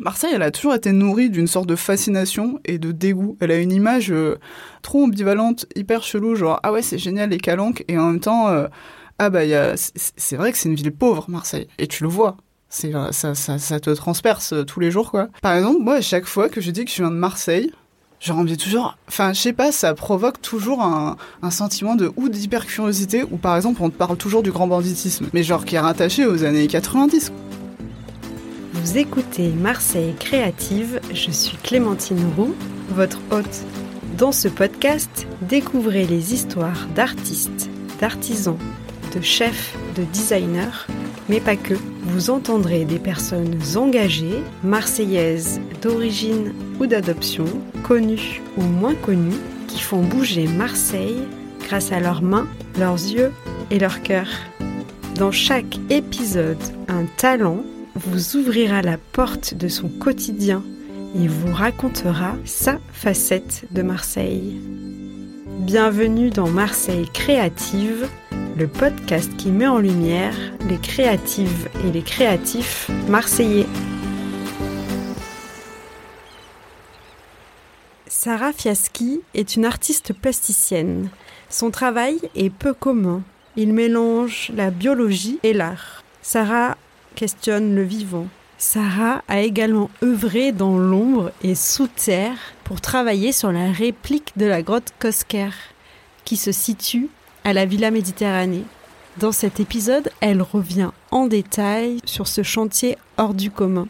Marseille, elle a toujours été nourrie d'une sorte de fascination et de dégoût. Elle a une image euh, trop ambivalente, hyper chelou, genre ah ouais c'est génial les calanques et en même temps euh, ah bah c'est vrai que c'est une ville pauvre Marseille et tu le vois. Euh, ça, te transperce tous les jours quoi. Par exemple moi à chaque fois que je dis que je viens de Marseille, je envie toujours. Enfin, je sais pas, ça provoque toujours un, un sentiment de ou d'hyper curiosité, ou par exemple, on te parle toujours du grand banditisme, mais genre qui est rattaché aux années 90. Vous écoutez Marseille Créative, je suis Clémentine Roux, votre hôte. Dans ce podcast, découvrez les histoires d'artistes, d'artisans, de chefs, de designers, mais pas que. Vous entendrez des personnes engagées, marseillaises d'origine ou d'adoption, connues ou moins connues, qui font bouger Marseille grâce à leurs mains, leurs yeux et leur cœur. Dans chaque épisode, un talent vous ouvrira la porte de son quotidien et vous racontera sa facette de Marseille. Bienvenue dans Marseille Créative, le podcast qui met en lumière les créatives et les créatifs marseillais. Sarah Fiaschi est une artiste plasticienne. Son travail est peu commun. Il mélange la biologie et l'art. Sarah questionne le vivant. Sarah a également œuvré dans l'ombre et sous terre pour travailler sur la réplique de la grotte Kosker, qui se situe à la Villa Méditerranée. Dans cet épisode, elle revient en détail sur ce chantier hors du commun.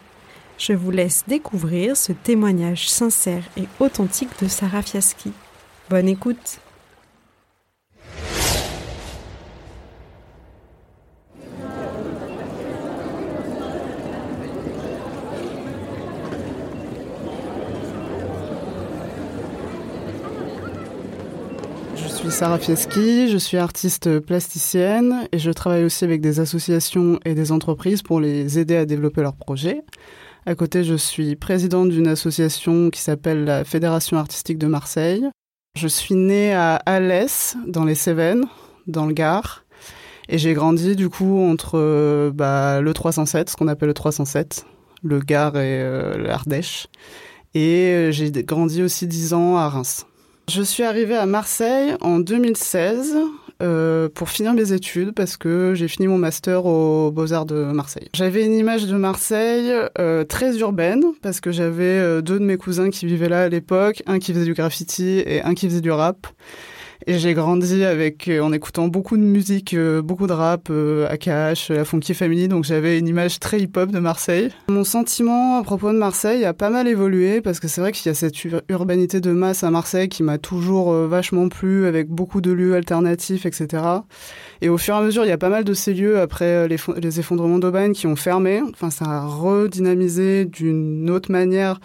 Je vous laisse découvrir ce témoignage sincère et authentique de Sarah Fiaschi. Bonne écoute Sarah Fieschi, je suis artiste plasticienne et je travaille aussi avec des associations et des entreprises pour les aider à développer leurs projets. À côté, je suis présidente d'une association qui s'appelle la Fédération artistique de Marseille. Je suis née à Alès, dans les Cévennes, dans le Gard. Et j'ai grandi du coup entre bah, le 307, ce qu'on appelle le 307, le Gard et euh, l'Ardèche. Et euh, j'ai grandi aussi dix ans à Reims. Je suis arrivée à Marseille en 2016 euh, pour finir mes études parce que j'ai fini mon master aux Beaux-Arts de Marseille. J'avais une image de Marseille euh, très urbaine parce que j'avais euh, deux de mes cousins qui vivaient là à l'époque, un qui faisait du graffiti et un qui faisait du rap. Et j'ai grandi avec euh, en écoutant beaucoup de musique, euh, beaucoup de rap, euh, AKH, la Funky Family, donc j'avais une image très hip-hop de Marseille. Mon sentiment à propos de Marseille a pas mal évolué parce que c'est vrai qu'il y a cette urbanité de masse à Marseille qui m'a toujours vachement plu avec beaucoup de lieux alternatifs, etc. Et au fur et à mesure, il y a pas mal de ces lieux après les, les effondrements d'Aubagne qui ont fermé. Enfin, ça a redynamisé d'une autre manière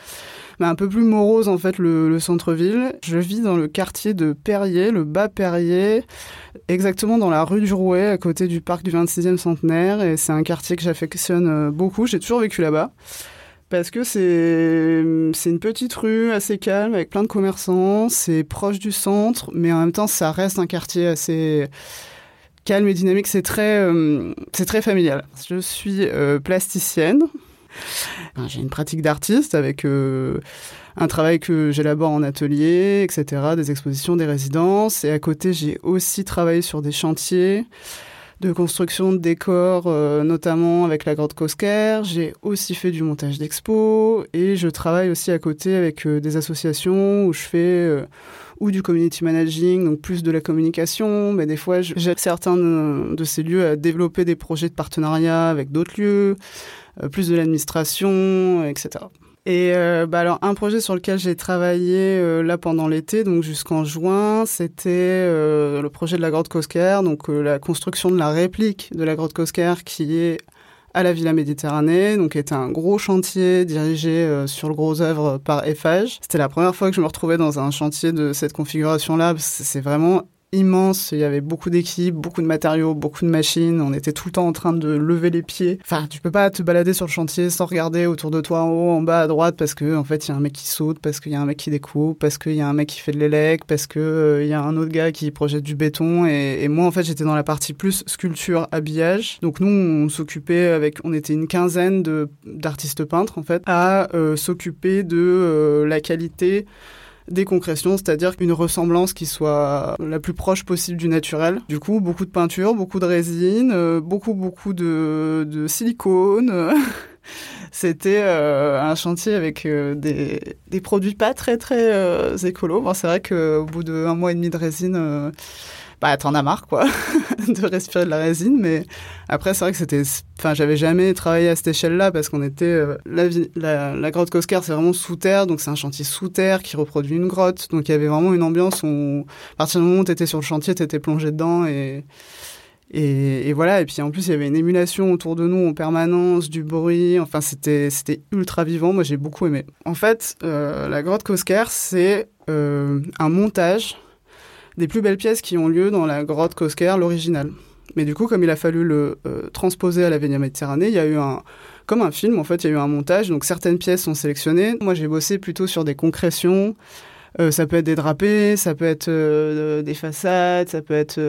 un peu plus morose en fait le, centre-ville. Je vis dans le quartier de Perrier, le bas Perrier, exactement dans la rue du Rouet, à côté du parc du 26e centenaire. Et c'est un quartier que j'affectionne euh, beaucoup. J'ai toujours vécu là-bas. Parce que c'est une petite rue assez calme avec plein de commerçants, c'est proche du centre, mais en même temps ça reste un quartier assez calme et dynamique. C'est très euh, très familial. Je suis euh, plasticienne, j'ai une pratique d'artiste avec euh, un travail que j'élabore en atelier, etc., des expositions, des résidences. Et à côté, j'ai aussi travaillé sur des chantiers de construction de décors, euh, notamment avec la Grotte Cosquer. J'ai aussi fait du montage d'expos et je travaille aussi à côté avec euh, des associations où je fais ou du community managing, donc plus de la communication, mais des fois j'aide certains de, ces lieux à développer des projets de partenariat avec d'autres lieux, euh, plus de l'administration, etc. Et euh, bah alors un projet sur lequel j'ai travaillé euh, là pendant l'été, donc jusqu'en juin, c'était le projet de la grotte Cosquer, donc la construction de la réplique de la grotte Cosquer qui est à la Villa Méditerranée, donc était un gros chantier dirigé sur le gros œuvre par Eiffage. C'était la première fois que je me retrouvais dans un chantier de cette configuration-là. C'est vraiment immense. Il y avait beaucoup d'équipes, beaucoup de matériaux, beaucoup de machines. On était tout le temps en train de lever les pieds. Enfin, tu peux pas te balader sur le chantier sans regarder autour de toi en haut, en bas, à droite, parce que en fait, il y a un mec qui saute, parce qu'il y a un mec qui découpe, parce qu'il y a un mec qui fait de l'élec, parce que euh, y a un autre gars qui projette du béton. Et, et moi, en fait, j'étais dans la partie plus sculpture, habillage. Donc nous, on s'occupait avec, on était une quinzaine de d'artistes peintres en fait, à euh, s'occuper de euh, la qualité des concrétions, c'est-à-dire une ressemblance qui soit la plus proche possible du naturel. Du coup, beaucoup de peinture, beaucoup de résine, euh, beaucoup beaucoup de, silicone. C'était euh, un chantier avec euh, des, produits pas très très euh, écolos. Bon, c'est vrai qu'au bout d'un mois et demi de résine, bah t'en as marre quoi de respirer de la résine mais après c'est vrai que c'était enfin j'avais jamais travaillé à cette échelle là parce qu'on était euh, la, la, grotte Coscar c'est vraiment sous terre donc c'est un chantier sous terre qui reproduit une grotte. Donc il y avait vraiment une ambiance où à partir du moment où t'étais sur le chantier t'étais plongé dedans et et, voilà, et puis en plus il y avait une émulation autour de nous en permanence, du bruit, enfin c'était c'était ultra vivant, moi j'ai beaucoup aimé. En fait, euh, la grotte Coscar, c'est euh, un montage des plus belles pièces qui ont lieu dans la grotte Cosquer, l'original. Mais du coup, comme il a fallu le euh, transposer à la Vénia Méditerranée, il y a eu un, comme un film, en fait, il y a eu un montage. Donc certaines pièces sont sélectionnées. Moi, j'ai bossé plutôt sur des concrétions. Euh, ça peut être des drapés, ça peut être euh, des façades, ça peut être.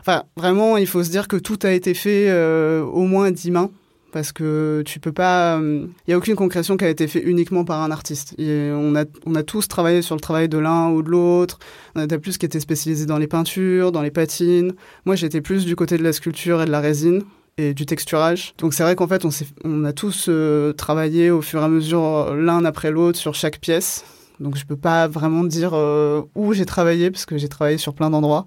Enfin, vraiment, il faut se dire que tout a été fait au moins dix mains parce que tu peux pas. Il euh, n'y a aucune concrétion qui a été faite uniquement par un artiste. On, a, on a tous travaillé sur le travail de l'un ou de l'autre. On a plus qui étaient spécialisés dans les peintures, dans les patines. Moi, j'étais plus du côté de la sculpture et de la résine et du texturage. Donc c'est vrai qu'en fait, on, on a tous euh, travaillé au fur et à mesure l'un après l'autre sur chaque pièce. Donc je peux pas vraiment dire euh, où j'ai travaillé parce que j'ai travaillé sur plein d'endroits.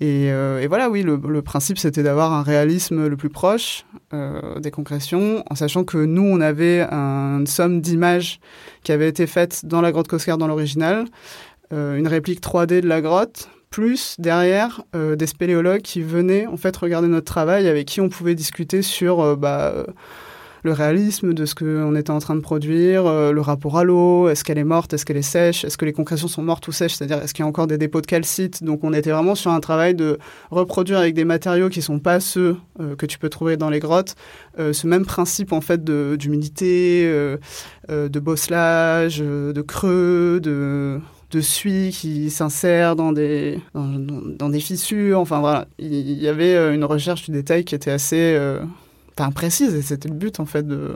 Et, euh, et, voilà, oui, le, principe, c'était d'avoir un réalisme le plus proche euh, des concrétions, en sachant que nous, on avait un, une somme d'images qui avait été faite dans la grotte Coscar dans l'original, euh, une réplique 3D de la grotte, plus derrière des spéléologues qui venaient en fait regarder notre travail, avec qui on pouvait discuter sur bah, le réalisme de ce qu'on était en train de produire, euh, le rapport à l'eau, est-ce qu'elle est morte, est-ce qu'elle est sèche, est-ce que les concrétions sont mortes ou sèches, c'est-à-dire est-ce qu'il y a encore des dépôts de calcite. Donc on était vraiment sur un travail de reproduire avec des matériaux qui sont pas ceux euh, que tu peux trouver dans les grottes, euh, ce même principe en fait d'humidité, euh, de bosselage, de creux, de de suie qui s'insère dans des fissures. Enfin voilà, il y avait une recherche du détail qui était assez enfin, précise et c'était le but en fait de,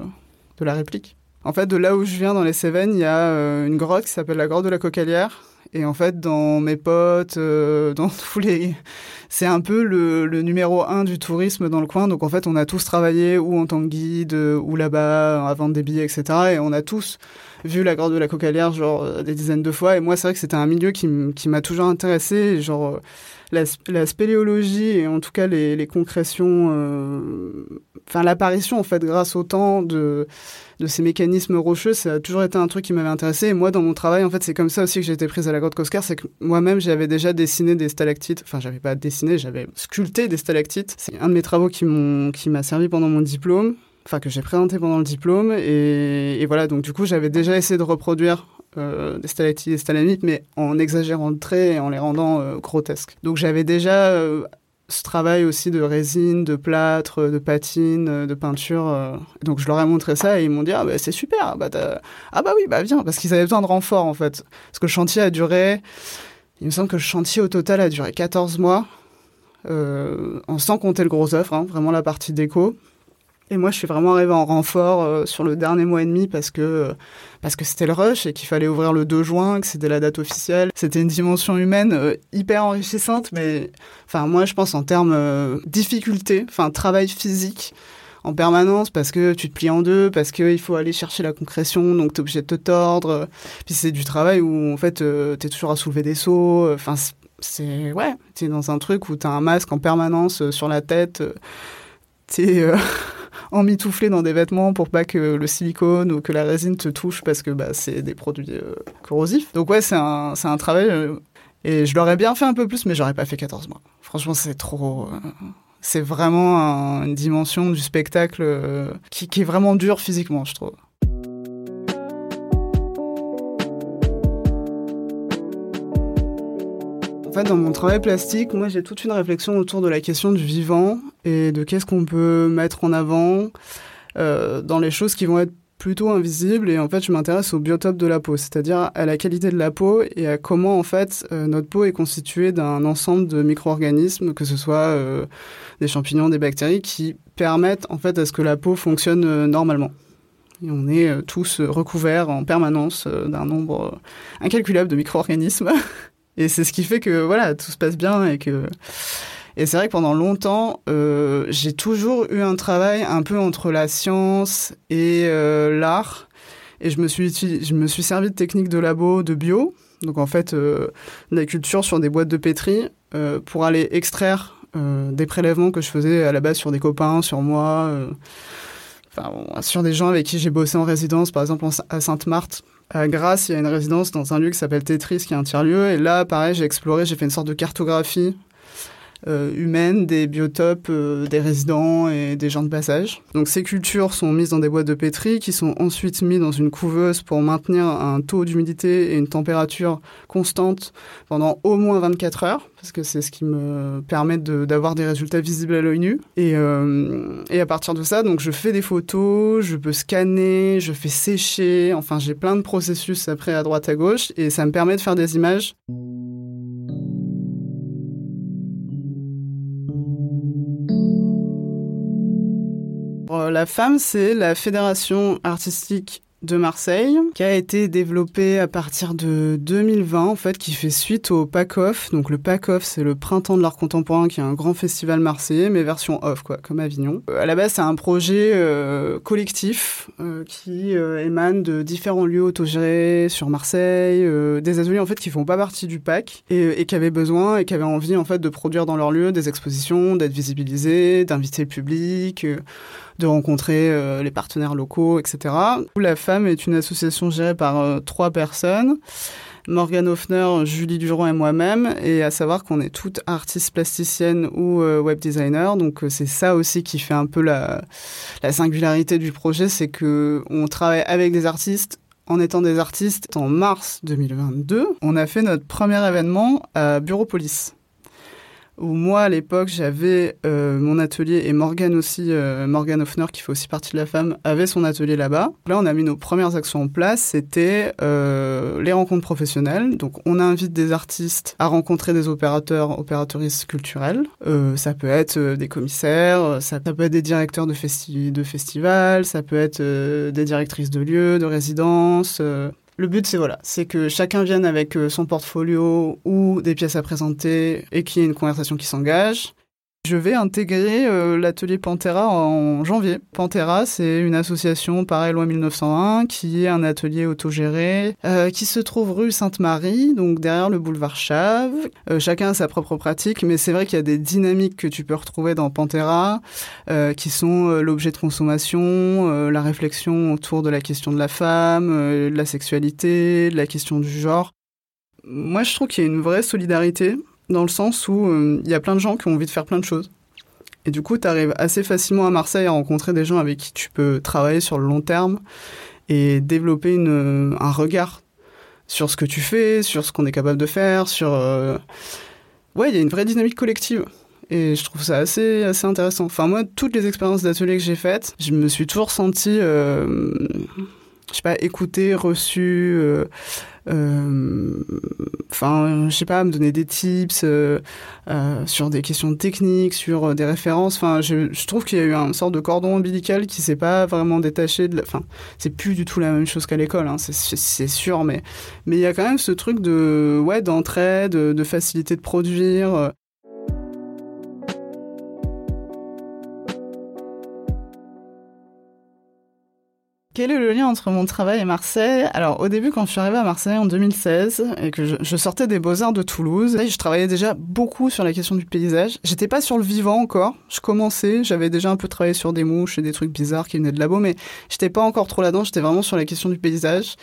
de la réplique. En fait, de là où je viens dans les Cévennes, il y a euh, une grotte qui s'appelle la grotte de la Cocalière. Et en fait, dans mes potes, euh, dans tous les, c'est un peu le, le, numéro un du tourisme dans le coin. Donc en fait, on a tous travaillé ou en tant que guide ou là-bas à vendre des billets, etc. Et on a tous vu la grotte de la Cocalière genre euh, des dizaines de fois. Et moi, c'est vrai que c'était un milieu qui m'a toujours intéressé. Genre la, spéléologie et en tout cas les, concrétions, euh, enfin l'apparition en fait grâce au temps de, de ces mécanismes rocheux, ça a toujours été un truc qui m'avait intéressé. Et moi, dans mon travail, en fait, c'est comme ça aussi que j'ai été prise à la grotte Coscar, c'est que moi-même j'avais déjà dessiné des stalactites. Enfin, j'avais pas dessiné, j'avais sculpté des stalactites. C'est un de mes travaux qui m'a servi pendant mon diplôme enfin que j'ai présenté pendant le diplôme et, et, voilà donc du coup j'avais déjà essayé de reproduire euh, des stalactites et des mais en exagérant le trait et en les rendant euh, grotesques. Donc j'avais déjà euh, ce travail aussi de résine, de plâtre, de patine, de peinture. Donc je leur ai montré ça et ils m'ont dit ah bah c'est super, bah ah bah oui bah viens parce qu'ils avaient besoin de renfort en fait. Parce que le chantier a duré, il me semble que le chantier au total a duré 14 mois, sans compter le gros œuvre, hein, vraiment la partie déco. Et moi, je suis vraiment arrivée en renfort euh, sur le dernier mois et demi parce que c'était le rush et qu'il fallait ouvrir le 2 juin, que c'était la date officielle. C'était une dimension humaine euh, hyper enrichissante, mais enfin moi, je pense en termes euh, difficulté, enfin travail physique en permanence parce que tu te plies en deux, parce qu'il faut aller chercher la concrétion, donc tu es obligé de te tordre. Puis c'est du travail où en fait euh, tu es toujours à soulever des seaux. Enfin, c'est ouais, tu es dans un truc où tu as un masque en permanence sur la tête. Euh, tu es emmitouflé dans des vêtements pour pas que le silicone ou que la résine te touche parce que bah, c'est des produits euh, corrosifs. Donc ouais, c'est un, un travail euh, et je l'aurais bien fait un peu plus, mais j'aurais pas fait 14 mois. Franchement, c'est trop... Euh, c'est vraiment un, une dimension du spectacle qui, qui est vraiment dur physiquement, je trouve. En fait, dans mon travail plastique, moi j'ai toute une réflexion autour de la question du vivant et de qu'est-ce qu'on peut mettre en avant euh, dans les choses qui vont être plutôt invisibles. Et en fait, je m'intéresse au biotope de la peau, c'est-à-dire à la qualité de la peau et à comment en fait euh, notre peau est constituée d'un ensemble de micro-organismes, que ce soit euh, des champignons, des bactéries, qui permettent en fait à ce que la peau fonctionne normalement. Et on est tous recouverts en permanence d'un nombre incalculable de micro-organismes. Et c'est ce qui fait que voilà, tout se passe bien et que et c'est vrai que pendant longtemps, euh, j'ai toujours eu un travail un peu entre la science et euh, l'art. Et je me suis je me suis servi de techniques de labo, de bio, donc en fait euh, la culture sur des boîtes de pétri euh, pour aller extraire des prélèvements que je faisais à la base sur des copains, sur moi, enfin sur des gens avec qui j'ai bossé en résidence, par exemple à Sainte-Marthe. À Grasse, il y a une résidence dans un lieu qui s'appelle Tetris, qui est un tiers-lieu. Et là, pareil, j'ai exploré, j'ai fait une sorte de cartographie euh, humaine des biotopes euh, des résidents et des gens de passage. Donc ces cultures sont mises dans des boîtes de pétri qui sont ensuite mises dans une couveuse pour maintenir un taux d'humidité et une température constante pendant au moins 24 heures parce que c'est ce qui me permet d'avoir des résultats visibles à l'œil nu. Et, euh, et à partir de ça, donc je fais des photos, je peux scanner, je fais sécher, enfin j'ai plein de processus après à droite à gauche et ça me permet de faire des images La FAM, c'est la Fédération artistique de Marseille, qui a été développée à partir de 2020, en fait, qui fait suite au PACOF. Donc le PACOF, c'est le Printemps de l'Art Contemporain, qui est un grand festival marseillais, mais version off, quoi, comme Avignon. Euh, à la base, c'est un projet euh, collectif euh, qui émane de différents lieux autogérés sur Marseille, des ateliers, en fait, qui font pas partie du PAC, et, qui avaient besoin et qui avaient envie, en fait, de produire dans leur lieu des expositions, d'être visibilisés, d'inviter le public, de rencontrer euh, les partenaires locaux, etc. La femme est une association gérée par euh, trois personnes. Morgane Hoffner, Julie Durand et moi-même, et à savoir qu'on est toutes artistes plasticiennes ou euh, web designers, donc euh, c'est ça aussi qui fait un peu la, la singularité du projet, c'est que on travaille avec des artistes en étant des artistes. En mars 2022, on a fait notre premier événement à Bureaupolis où moi à l'époque j'avais euh, mon atelier et Morgane aussi, euh, Morgane Hoffner qui fait aussi partie de la femme, avait son atelier là-bas. Là on a mis nos premières actions en place, c'était euh, les rencontres professionnelles. Donc on invite des artistes à rencontrer des opérateurs, opératrices culturelles. Euh, ça peut être des commissaires, ça, peut être des directeurs de, festi de festivals, ça peut être des directrices de lieux, de résidences. Le but, c'est voilà, c'est que chacun vienne avec euh, son portfolio ou des pièces à présenter et qu'il y ait une conversation qui s'engage. Je vais intégrer euh, l'atelier Pantera en janvier. Pantera, c'est une association, pareil, loi 1901, qui est un atelier autogéré, euh, qui se trouve rue Sainte-Marie, donc derrière le boulevard Chave. Euh, chacun a sa propre pratique, mais c'est vrai qu'il y a des dynamiques que tu peux retrouver dans Pantera, euh, qui sont euh, l'objet de consommation, euh, la réflexion autour de la question de la femme, de la sexualité, de la question du genre. Moi, je trouve qu'il y a une vraie solidarité dans le sens où euh, il y a plein de gens qui ont envie de faire plein de choses. Et du coup, tu arrives assez facilement à Marseille à rencontrer des gens avec qui tu peux travailler sur le long terme et développer une, euh, un regard sur ce que tu fais, sur ce qu'on est capable de faire, sur... euh, Ouais, il y a une vraie dynamique collective. Et je trouve ça assez, assez intéressant. Enfin, moi, toutes les expériences d'atelier que j'ai faites, je me suis toujours senti, euh, je sais pas, écoutée, reçue, euh, euh, enfin, je sais pas, me donner des tips euh, euh, sur des questions techniques, sur euh, des références. Enfin, je, je trouve qu'il y a eu un sorte de cordon ombilical qui s'est pas vraiment détaché de. la- Enfin, c'est plus du tout la même chose qu'à l'école, hein, c'est- sûr, mais mais il y a quand même ce truc de ouais d'entraide, de, de facilité de produire. Quel est le lien entre mon travail et Marseille? Alors, au début, quand je suis arrivée à Marseille en 2016 et que je, sortais des Beaux-Arts de Toulouse, je travaillais déjà beaucoup sur la question du paysage. J'étais pas sur le vivant encore. Je commençais, j'avais déjà un peu travaillé sur des mouches et des trucs bizarres qui venaient de labo, mais j'étais pas encore trop là-dedans. J'étais vraiment sur la question du paysage.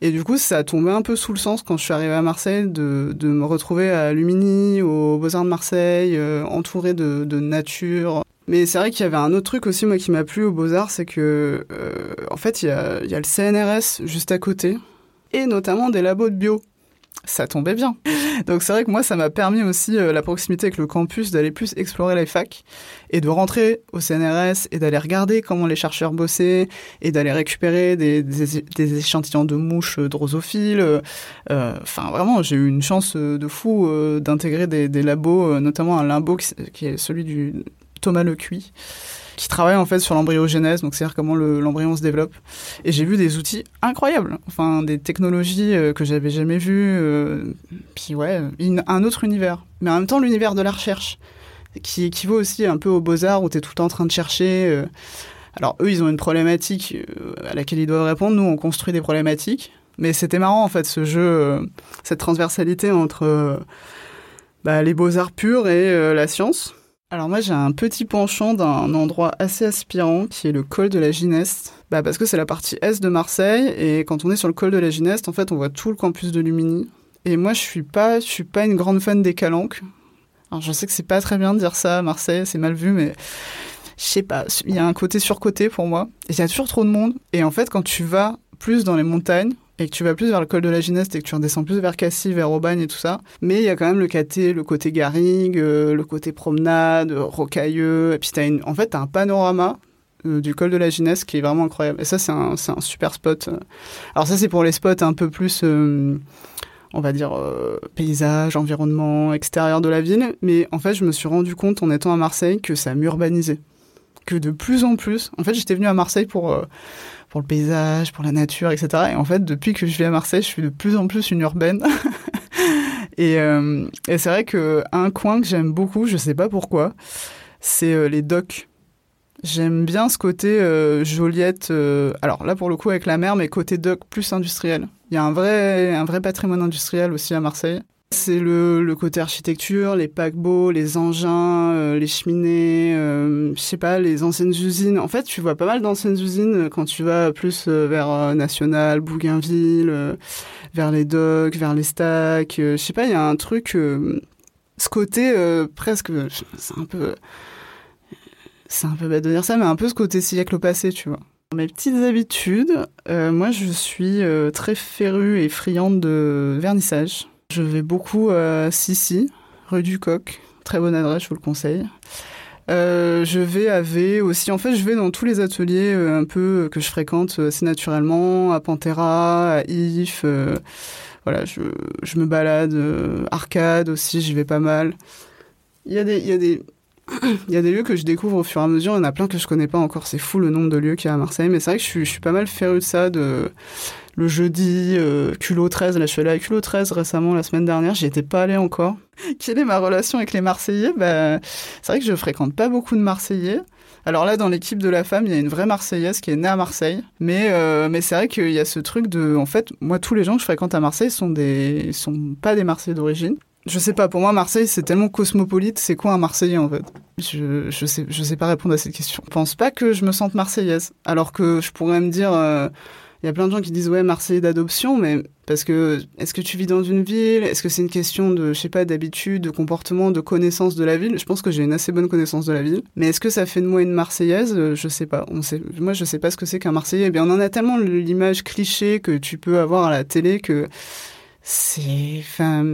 Et du coup, ça a tombé un peu sous le sens quand je suis arrivée à Marseille de, de me retrouver à Lumini, aux Beaux-Arts de Marseille, euh, entourée de, de nature. Mais c'est vrai qu'il y avait un autre truc aussi, moi, qui m'a plu aux Beaux-Arts, c'est que, euh, en fait, il y a, il y a le CNRS juste à côté, et notamment des labos de bio. ça tombait bien. Donc c'est vrai que moi, ça m'a permis aussi euh, la proximité avec le campus d'aller plus explorer les facs et de rentrer au CNRS et d'aller regarder comment les chercheurs bossaient et d'aller récupérer des, des, échantillons de mouches drosophiles. Euh, enfin, vraiment, j'ai eu une chance de fou euh, d'intégrer des, des, labos, notamment un labo qui, est celui du Thomas Lecuy qui travaille en fait sur l'embryogénèse, donc c'est-à-dire comment l'embryon se développe. Et j'ai vu des outils incroyables, enfin des technologies euh, que j'avais jamais vues, euh, puis ouais, un autre univers. Mais en même temps, l'univers de la recherche, qui équivaut aussi un peu aux beaux-arts où tu es tout le temps en train de chercher. Euh. Alors eux, ils ont une problématique à laquelle ils doivent répondre. Nous, on construit des problématiques. Mais c'était marrant en fait ce jeu, cette transversalité entre bah, les beaux-arts purs et la science. Alors moi j'ai un petit penchant d'un endroit assez aspirant qui est le col de la Gineste. Bah parce que c'est la partie est de Marseille et quand on est sur le col de la Gineste, en fait on voit tout le campus de Lumini. Et moi je suis pas, je suis pas une grande fan des calanques. Alors je sais que c'est pas très bien de dire ça à Marseille, c'est mal vu, mais je sais pas, il y a un côté surcoté pour moi. Il y a toujours trop de monde. Et en fait quand tu vas plus dans les montagnes, et que tu vas plus vers le col de la Gineste et que tu redescends plus vers Cassis, vers Aubagne et tout ça. Mais il y a quand même le côté, le côté garrigue, euh, le côté promenade, rocailleux. Et puis as une, en fait, as un panorama euh, du col de la Gineste qui est vraiment incroyable. Et ça, c'est un, un, super spot. Alors ça, c'est pour les spots un peu plus, euh, on va dire, paysage, environnement, extérieur de la ville. Mais en fait, je me suis rendu compte en étant à Marseille que ça m'urbanisait. Que de plus en plus, en fait, j'étais venu à Marseille pour pour le paysage, pour la nature, etc. Et en fait, depuis que je vis à Marseille, je suis de plus en plus une urbaine. Euh, et, c'est vrai que un coin que j'aime beaucoup, je sais pas pourquoi, c'est euh, les docks. J'aime bien ce côté euh, Joliette. alors là, pour le coup, avec la mer, mais côté dock plus industriel. Il y a un vrai, un vrai patrimoine industriel aussi à Marseille. C'est le, côté architecture, les paquebots, les engins, euh, les cheminées, euh, je sais pas, les anciennes usines. En fait, tu vois pas mal d'anciennes usines quand tu vas plus euh, vers National, Bougainville, vers les docks, vers les stacks. je sais pas, il y a un truc, ce côté presque, c'est un peu, c'est un peu bête de dire ça, mais un peu ce côté siècle passé, tu vois. Mes petites habitudes, moi je suis très férue et friande de vernissage. Je vais beaucoup à Sissi, rue du Coq. Très bonne adresse, je vous le conseille. Euh, je vais à V aussi. En fait, je vais dans tous les ateliers euh, un peu que je fréquente euh, assez naturellement, à Pantera, à If. voilà, je, je, me balade. arcade aussi, j'y vais pas mal. Il y a des, il y a des, il y a des lieux que je découvre au fur et à mesure. Il y en a plein que je connais pas encore. C'est fou le nombre de lieux qu'il y a à Marseille. Mais c'est vrai que je suis, pas mal féru de ça, de le jeudi, euh, culot 13. Là, je suis allée à culot 13 récemment, la semaine dernière. J'y étais pas allée encore. Quelle est ma relation avec les Marseillais? Bah, C'est vrai que je fréquente pas beaucoup de Marseillais. Alors là, dans l'équipe de la femme, il y a une vraie Marseillaise qui est née à Marseille. Mais, euh, mais c'est vrai qu'il y a ce truc de... En fait, moi, tous les gens que je fréquente à Marseille sont, des, sont pas des Marseillais d'origine. Je sais pas, pour moi, Marseille, c'est tellement cosmopolite. C'est quoi un Marseillais, en fait? Je, je, sais, je sais pas répondre à cette question. Je pense pas que je me sente marseillaise. Alors que je pourrais me dire... Euh, il y a plein de gens qui disent ouais Marseille d'adoption, mais parce que est-ce que tu vis dans une ville? Est-ce que c'est une question de je sais pas d'habitude, de comportement, de connaissance de la ville? Je pense que j'ai une assez bonne connaissance de la ville, mais est-ce que ça fait de moi une Marseillaise? Je sais pas. Moi je sais pas ce que c'est qu'un Marseillais. Eh bien on en a tellement l'image cliché que tu peux avoir à la télé que c'est enfin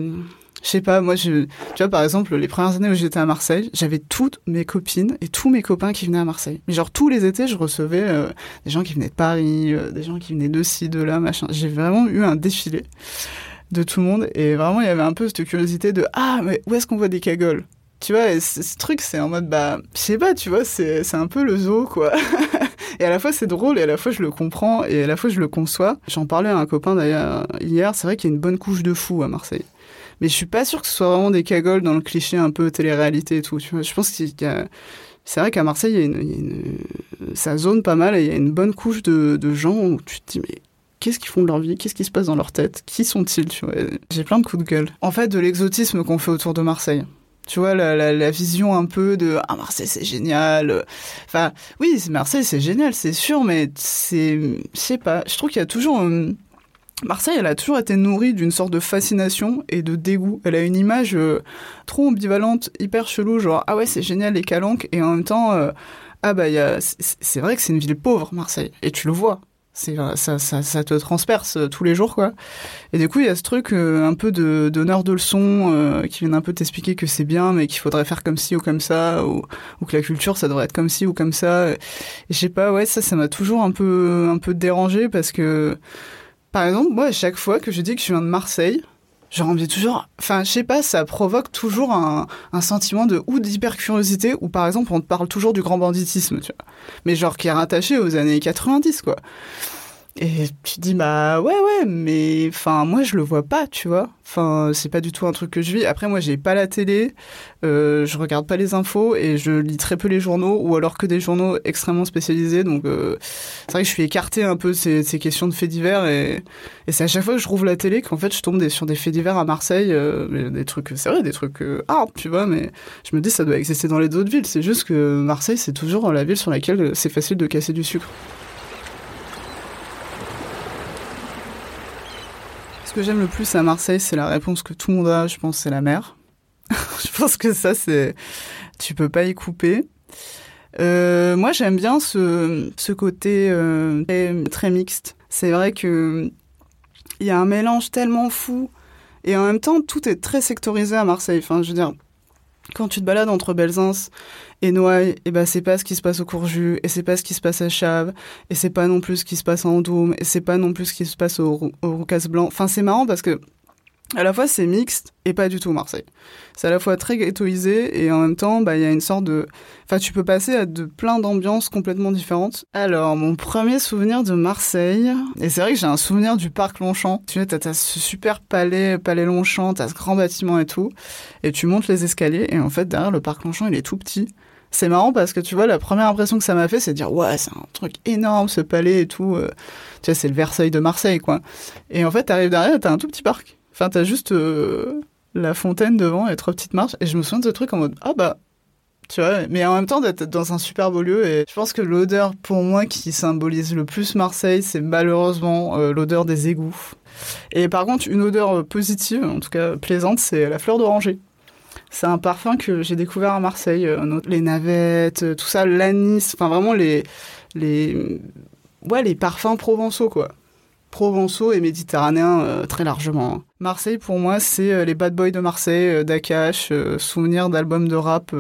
je sais pas, moi, tu vois, par exemple, les premières années où j'étais à Marseille, j'avais toutes mes copines et tous mes copains qui venaient à Marseille. Mais genre, tous les étés, je recevais euh, des gens qui venaient de Paris, euh, des gens qui venaient de ci, de là, machin. J'ai vraiment eu un défilé de tout le monde et vraiment, il y avait un peu cette curiosité de Ah, mais où est-ce qu'on voit des cagoles? Tu vois, et ce truc, c'est en mode, bah, je sais pas, tu vois, c'est un peu le zoo, quoi. et à la fois, c'est drôle, et à la fois, je le comprends, et à la fois, je le conçois. J'en parlais à un copain, d'ailleurs, hier, c'est vrai qu'il y a une bonne couche de fous à Marseille mais je suis pas sûr que ce soit vraiment des cagoles dans le cliché un peu télé-réalité et tout. Tu vois, je pense qu'il y a c'est vrai qu'à Marseille, il y, a une, ça zone pas mal et il y a une bonne couche de, de gens où tu te dis mais qu'est-ce qu'ils font de leur vie, qu'est-ce qui se passe dans leur tête, qui sont-ils? J'ai plein de coups de gueule. En fait, de l'exotisme qu'on fait autour de Marseille. Tu vois, la, la, la, vision un peu de Ah, Marseille, c'est génial. Enfin, oui, Marseille, c'est génial, c'est sûr, mais c'est. Je sais pas, je trouve qu'il y a toujours. Marseille, elle a toujours été nourrie d'une sorte de fascination et de dégoût. Elle a une image euh, trop ambivalente, hyper chelou, genre ah ouais c'est génial les calanques et en même temps euh, ah bah c'est vrai que c'est une ville pauvre Marseille et tu le vois. c'est ça, ça, ça, te transperce tous les jours quoi et du coup il y a ce truc un peu de donneur de leçons qui vient un peu t'expliquer que c'est bien mais qu'il faudrait faire comme ci ou comme ça ou, ou, que la culture ça devrait être comme ci ou comme ça je sais pas ouais ça ça m'a toujours un peu un peu dérangé parce que par exemple moi à chaque fois que je dis que je viens de Marseille Genre, on toujours. Enfin, je sais pas, ça provoque toujours un, sentiment de ou d'hyper curiosité, ou par exemple, on te parle toujours du grand banditisme, tu vois. Mais genre, qui est rattaché aux années 90, quoi. Et tu dis bah ouais ouais mais enfin moi je le vois pas tu vois. Enfin c'est pas du tout un truc que je vis. Après moi j'ai pas la télé euh, je regarde pas les infos et je lis très peu les journaux ou alors que des journaux extrêmement spécialisés. Donc euh, c'est vrai que je suis écarté un peu ces, questions de faits divers et, c'est à chaque fois que je rouvre la télé qu'en fait je tombe sur des faits divers à Marseille euh, des trucs c'est vrai des trucs ah tu vois mais je me dis ça doit exister dans les autres villes. C'est juste que Marseille c'est toujours la ville sur laquelle c'est facile de casser du sucre que j'aime le plus à Marseille, c'est la réponse que tout le monde a, je pense, c'est la mer. je pense que ça, c'est. Tu peux pas y couper. Euh, moi, j'aime bien ce, ce côté euh, très, très, mixte. C'est vrai que il y a un mélange tellement fou et en même temps, tout est très sectorisé à Marseille. Enfin, je veux dire, quand tu te balades entre Belzins et Noailles, et eh ben c'est pas ce qui se passe au Courjus, et c'est pas ce qui se passe à Chave, et c'est pas non plus ce qui se passe en Doum, et c'est pas non plus ce qui se passe au, au Roucas Blanc. Enfin, c'est marrant parce que à la fois c'est mixte et pas du tout Marseille. C'est à la fois très ghettoisé et en même temps, bah il y a une sorte de, enfin tu peux passer à de plein d'ambiances complètement différentes. Alors mon premier souvenir de Marseille, et c'est vrai que j'ai un souvenir du parc Longchamp. Tu vois, t'as, ce super palais, palais Longchamp, t'as ce grand bâtiment et tout, et tu montes les escaliers et en fait derrière le parc Longchamp il est tout petit. C'est marrant parce que tu vois, la première impression que ça m'a fait, c'est de dire ouais, c'est un truc énorme ce palais et tout. Euh. tu vois, c'est le Versailles de Marseille quoi. Et en fait, t'arrives derrière, t'as un tout petit parc. Enfin, t'as juste euh, la fontaine devant et trois petites marches. Et je me souviens de ce truc en mode, ah bah, tu vois, mais en même temps d'être dans un super beau lieu. Et je pense que l'odeur, pour moi, qui symbolise le plus Marseille, c'est malheureusement euh, l'odeur des égouts. Et par contre, une odeur positive, en tout cas plaisante, c'est la fleur d'oranger. C'est un parfum que j'ai découvert à Marseille. Euh, les navettes, tout ça, l'anis, enfin vraiment les, les, ouais, les parfums provençaux, quoi provençaux et méditerranéens euh, très largement. Marseille, pour moi, c'est euh, les bad boys de Marseille, euh, d'Akash, souvenirs d'albums de rap.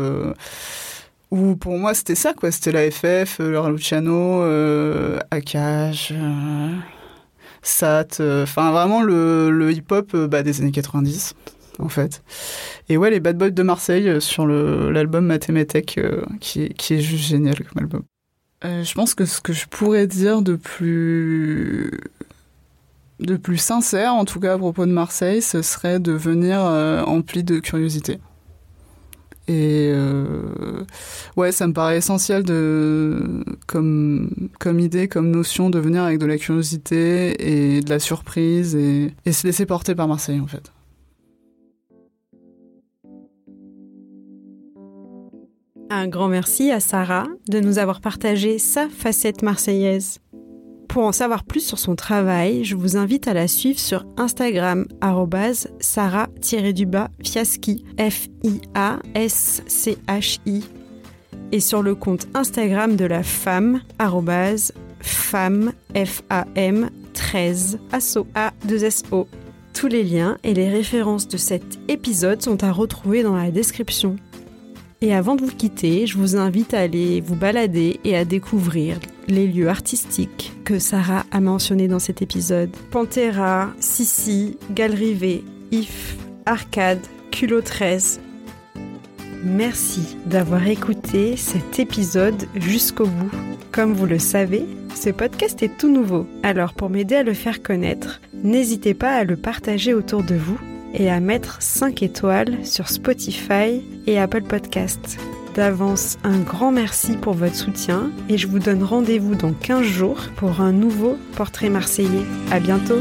où pour moi, c'était ça, quoi. C'était la FF, Laura Luciano, Akash, Sat. Enfin, vraiment le, hip-hop bah, des années 90 en fait. Et ouais, les Bad Boys de Marseille sur l'album Mathémathèque, qui, qui, est juste génial comme album. je pense que ce que je pourrais dire de plus de plus sincère, en tout cas à propos de Marseille, ce serait de venir euh, empli de curiosité. Et euh, ouais, ça me paraît essentiel de, comme, comme idée, comme notion, de venir avec de la curiosité et de la surprise et, et se laisser porter par Marseille en fait. Un grand merci à Sarah de nous avoir partagé sa facette marseillaise. Pour en savoir plus sur son travail, je vous invite à la suivre sur Instagram sarah-fiaschi, F-I-A-S-C-H-I, et sur le compte Instagram de la femme, femme, F-A-M, 13, asso, A-2-S-O. Tous les liens et les références de cet épisode sont à retrouver dans la description. Et avant de vous quitter, je vous invite à aller vous balader et à découvrir les lieux artistiques que Sarah a mentionnés dans cet épisode. Pantera, Sissi, Galerie If, Arcade, Culot 13. Merci d'avoir écouté cet épisode jusqu'au bout. Comme vous le savez, ce podcast est tout nouveau. Alors pour m'aider à le faire connaître, n'hésitez pas à le partager autour de vous et à mettre 5 étoiles sur Spotify et Apple Podcasts. D'avance, un grand merci pour votre soutien et je vous donne rendez-vous dans 15 jours pour un nouveau portrait marseillais. À bientôt!